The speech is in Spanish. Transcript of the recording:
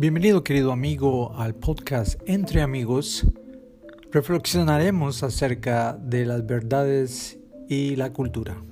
Bienvenido querido amigo al podcast Entre Amigos. Reflexionaremos acerca de las verdades y la cultura.